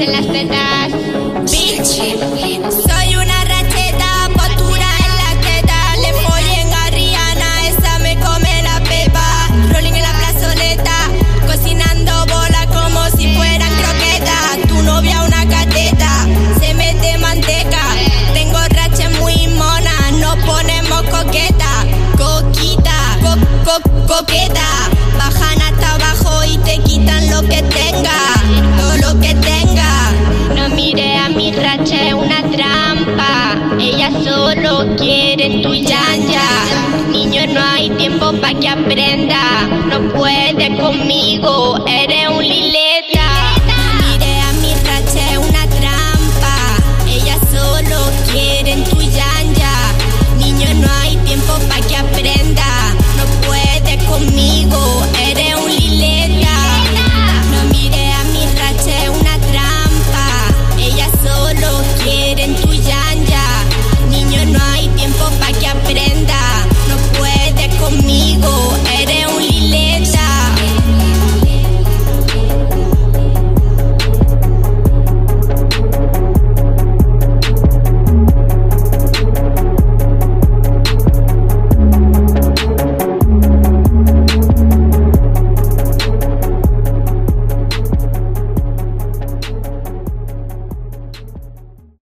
en las tetas. Bitch, soy una racheta, postura en la teta. Le follen a Rihanna, esa me come la pepa. Rolling en la plazoleta, cocinando bola como si fueran croquetas. Tu novia una cateta, se mete manteca. Tengo rachas muy monas, nos ponemos coqueta. Coquita, co co coqueta. Bajan hasta abajo y te quitan lo que te ella solo quiere tu yaya. Niño, no hay tiempo para que aprenda. No puede conmigo,